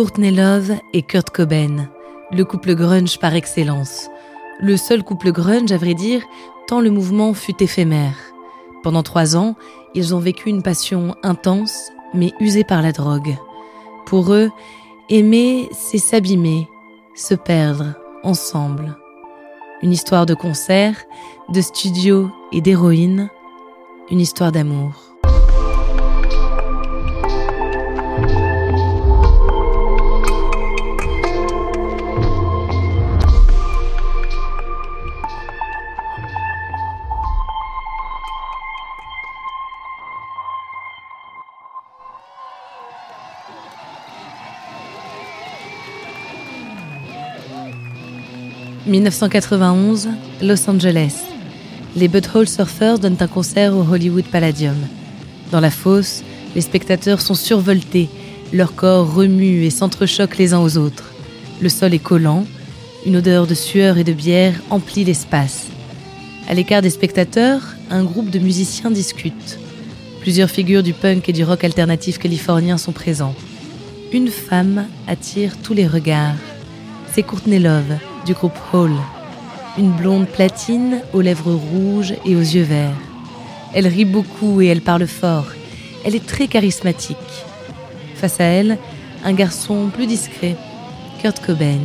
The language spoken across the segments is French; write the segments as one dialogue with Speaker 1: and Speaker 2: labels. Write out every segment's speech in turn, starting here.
Speaker 1: Courtney Love et Kurt Cobain, le couple grunge par excellence. Le seul couple grunge, à vrai dire, tant le mouvement fut éphémère. Pendant trois ans, ils ont vécu une passion intense, mais usée par la drogue. Pour eux, aimer, c'est s'abîmer, se perdre, ensemble. Une histoire de concert, de studio et d'héroïne, une histoire d'amour. 1991, Los Angeles. Les Butthole Surfers donnent un concert au Hollywood Palladium. Dans la fosse, les spectateurs sont survoltés, leurs corps remuent et s'entrechoquent les uns aux autres. Le sol est collant, une odeur de sueur et de bière emplit l'espace. À l'écart des spectateurs, un groupe de musiciens discute. Plusieurs figures du punk et du rock alternatif californien sont présents. Une femme attire tous les regards. C'est Courtney Love, du groupe Hall. Une blonde platine aux lèvres rouges et aux yeux verts. Elle rit beaucoup et elle parle fort. Elle est très charismatique. Face à elle, un garçon plus discret, Kurt Cobain.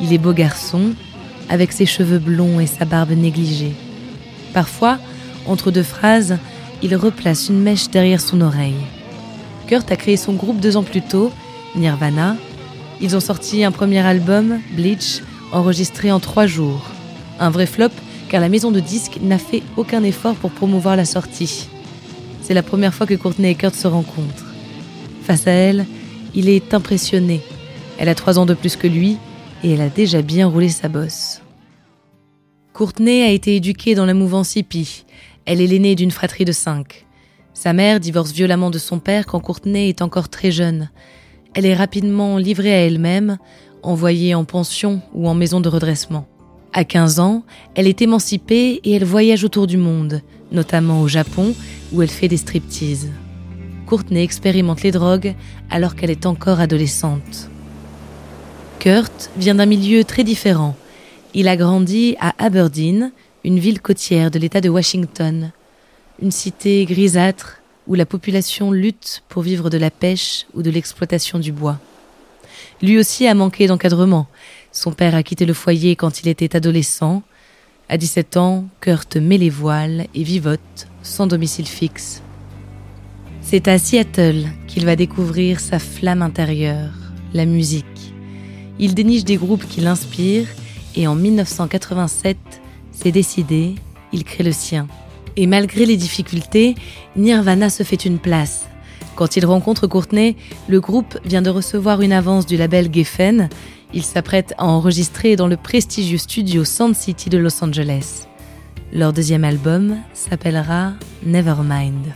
Speaker 1: Il est beau garçon, avec ses cheveux blonds et sa barbe négligée. Parfois, entre deux phrases, il replace une mèche derrière son oreille. Kurt a créé son groupe deux ans plus tôt, Nirvana. Ils ont sorti un premier album, Bleach, enregistré en trois jours. Un vrai flop car la maison de disques n'a fait aucun effort pour promouvoir la sortie. C'est la première fois que Courtney et Kurt se rencontrent. Face à elle, il est impressionné. Elle a trois ans de plus que lui et elle a déjà bien roulé sa bosse. Courtney a été éduquée dans la mouvance hippie. Elle est l'aînée d'une fratrie de cinq. Sa mère divorce violemment de son père quand Courtney est encore très jeune. Elle est rapidement livrée à elle-même, envoyée en pension ou en maison de redressement. À 15 ans, elle est émancipée et elle voyage autour du monde, notamment au Japon où elle fait des striptease. Courtney expérimente les drogues alors qu'elle est encore adolescente. Kurt vient d'un milieu très différent. Il a grandi à Aberdeen, une ville côtière de l'État de Washington, une cité grisâtre où la population lutte pour vivre de la pêche ou de l'exploitation du bois. Lui aussi a manqué d'encadrement. Son père a quitté le foyer quand il était adolescent. À 17 ans, Kurt met les voiles et vivote sans domicile fixe. C'est à Seattle qu'il va découvrir sa flamme intérieure, la musique. Il déniche des groupes qui l'inspirent et en 1987, c'est décidé, il crée le sien. Et malgré les difficultés, Nirvana se fait une place. Quand il rencontre Courtney, le groupe vient de recevoir une avance du label Geffen. Il s'apprête à enregistrer dans le prestigieux studio Sound City de Los Angeles. Leur deuxième album s'appellera Nevermind.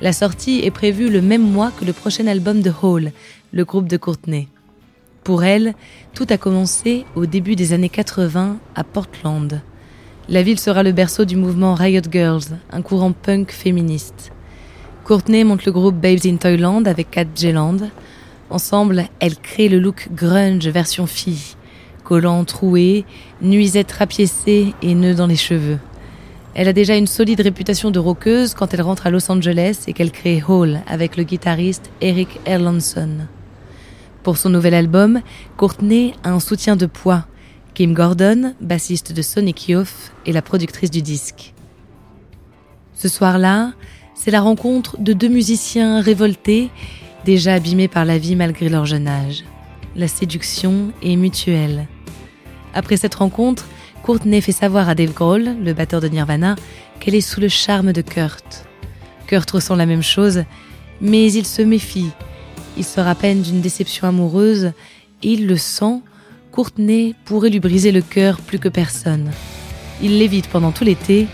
Speaker 1: La sortie est prévue le même mois que le prochain album de Hall, le groupe de Courtney. Pour elle, tout a commencé au début des années 80 à Portland. La ville sera le berceau du mouvement Riot Girls, un courant punk féministe. Courtney monte le groupe Babes in Toyland avec Kat Jeland. Ensemble, elles créent le look grunge version fille. Collants troués, nuisettes rapiécées et nœuds dans les cheveux. Elle a déjà une solide réputation de rockeuse quand elle rentre à Los Angeles et qu'elle crée Hall avec le guitariste Eric Erlandson. Pour son nouvel album, Courtney a un soutien de poids. Kim Gordon, bassiste de Sonic Youth, est la productrice du disque. Ce soir-là, c'est la rencontre de deux musiciens révoltés, déjà abîmés par la vie malgré leur jeune âge. La séduction est mutuelle. Après cette rencontre, Courtney fait savoir à Dave Grohl, le batteur de Nirvana, qu'elle est sous le charme de Kurt. Kurt ressent la même chose, mais il se méfie. Il se rappelle d'une déception amoureuse et il le sent. Courtney pourrait lui briser le cœur plus que personne. Il l'évite pendant tout l'été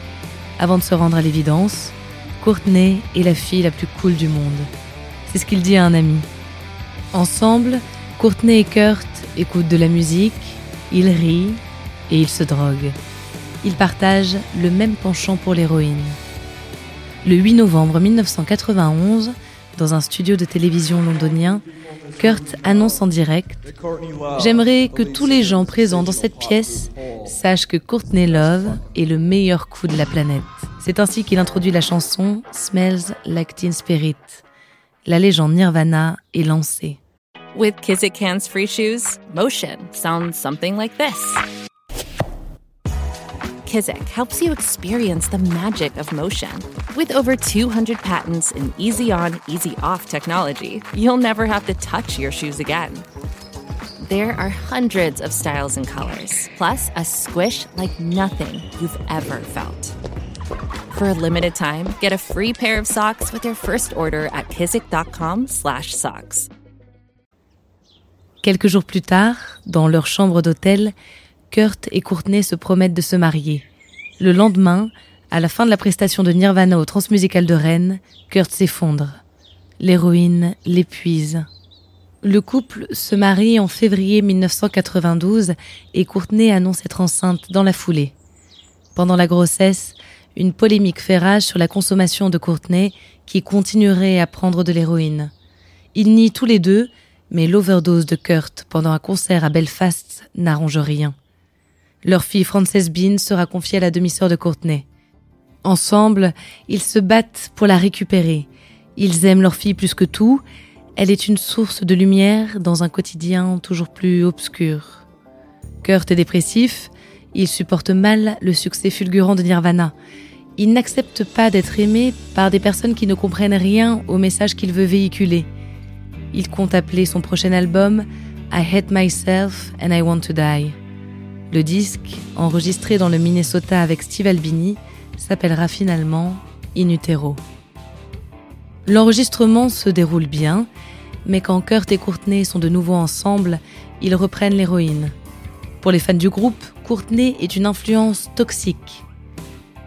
Speaker 1: avant de se rendre à l'évidence. Courtney est la fille la plus cool du monde. C'est ce qu'il dit à un ami. Ensemble, Courtney et Kurt écoutent de la musique, ils rient et ils se droguent. Ils partagent le même penchant pour l'héroïne. Le 8 novembre 1991, dans un studio de télévision londonien, Kurt annonce en direct J'aimerais que tous les gens présents dans cette pièce sachent que Courtney Love est le meilleur coup de la planète. C'est ainsi qu'il introduit la chanson Smells Like Teen Spirit. La légende Nirvana est lancée.
Speaker 2: With Kizik hands free shoes, motion sounds something like this. Kizik helps you experience the magic of motion. With over 200 patents and easy on, easy off technology, you'll never have to touch your shoes again. There are hundreds of styles and colors, plus a squish like nothing you've ever felt. For a limited time, get a free pair of socks with your first order at kizik.com/socks.
Speaker 1: Quelques jours plus tard, dans leur chambre d'hôtel, Kurt et Courtney se promettent de se marier. Le lendemain, à la fin de la prestation de Nirvana au Transmusical de Rennes, Kurt s'effondre. L'héroïne l'épuise. Le couple se marie en février 1992 et Courtney annonce être enceinte dans la foulée. Pendant la grossesse, une polémique fait rage sur la consommation de Courtney qui continuerait à prendre de l'héroïne. Ils nient tous les deux, mais l'overdose de Kurt pendant un concert à Belfast n'arrange rien. Leur fille Frances Bean sera confiée à la demi-sœur de Courtney. Ensemble, ils se battent pour la récupérer. Ils aiment leur fille plus que tout. Elle est une source de lumière dans un quotidien toujours plus obscur. Kurt est dépressif. Il supporte mal le succès fulgurant de Nirvana. Il n'accepte pas d'être aimé par des personnes qui ne comprennent rien au message qu'il veut véhiculer. Il compte appeler son prochain album I Hate Myself and I Want to Die. Le disque, enregistré dans le Minnesota avec Steve Albini, s'appellera finalement In Utero. L'enregistrement se déroule bien, mais quand Kurt et Courtney sont de nouveau ensemble, ils reprennent l'héroïne. Pour les fans du groupe, Courtney est une influence toxique.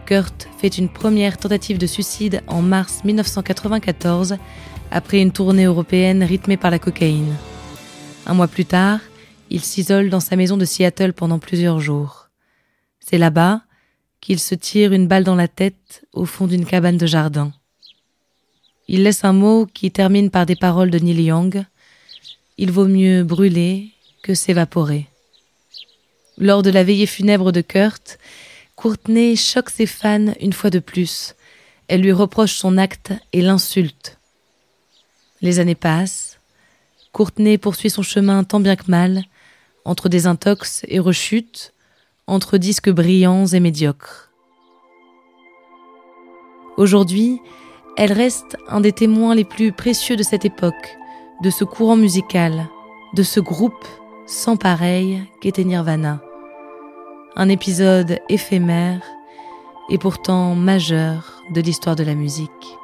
Speaker 1: Kurt fait une première tentative de suicide en mars 1994 après une tournée européenne rythmée par la cocaïne. Un mois plus tard, il s'isole dans sa maison de Seattle pendant plusieurs jours. C'est là-bas qu'il se tire une balle dans la tête au fond d'une cabane de jardin. Il laisse un mot qui termine par des paroles de Neil Young. Il vaut mieux brûler que s'évaporer. Lors de la veillée funèbre de Kurt, Courtney choque ses fans une fois de plus. Elle lui reproche son acte et l'insulte. Les années passent. Courtney poursuit son chemin tant bien que mal, entre des intox et rechutes, entre disques brillants et médiocres. Aujourd'hui, elle reste un des témoins les plus précieux de cette époque, de ce courant musical, de ce groupe sans pareil qu'était Nirvana. Un épisode éphémère et pourtant majeur de l'histoire de la musique.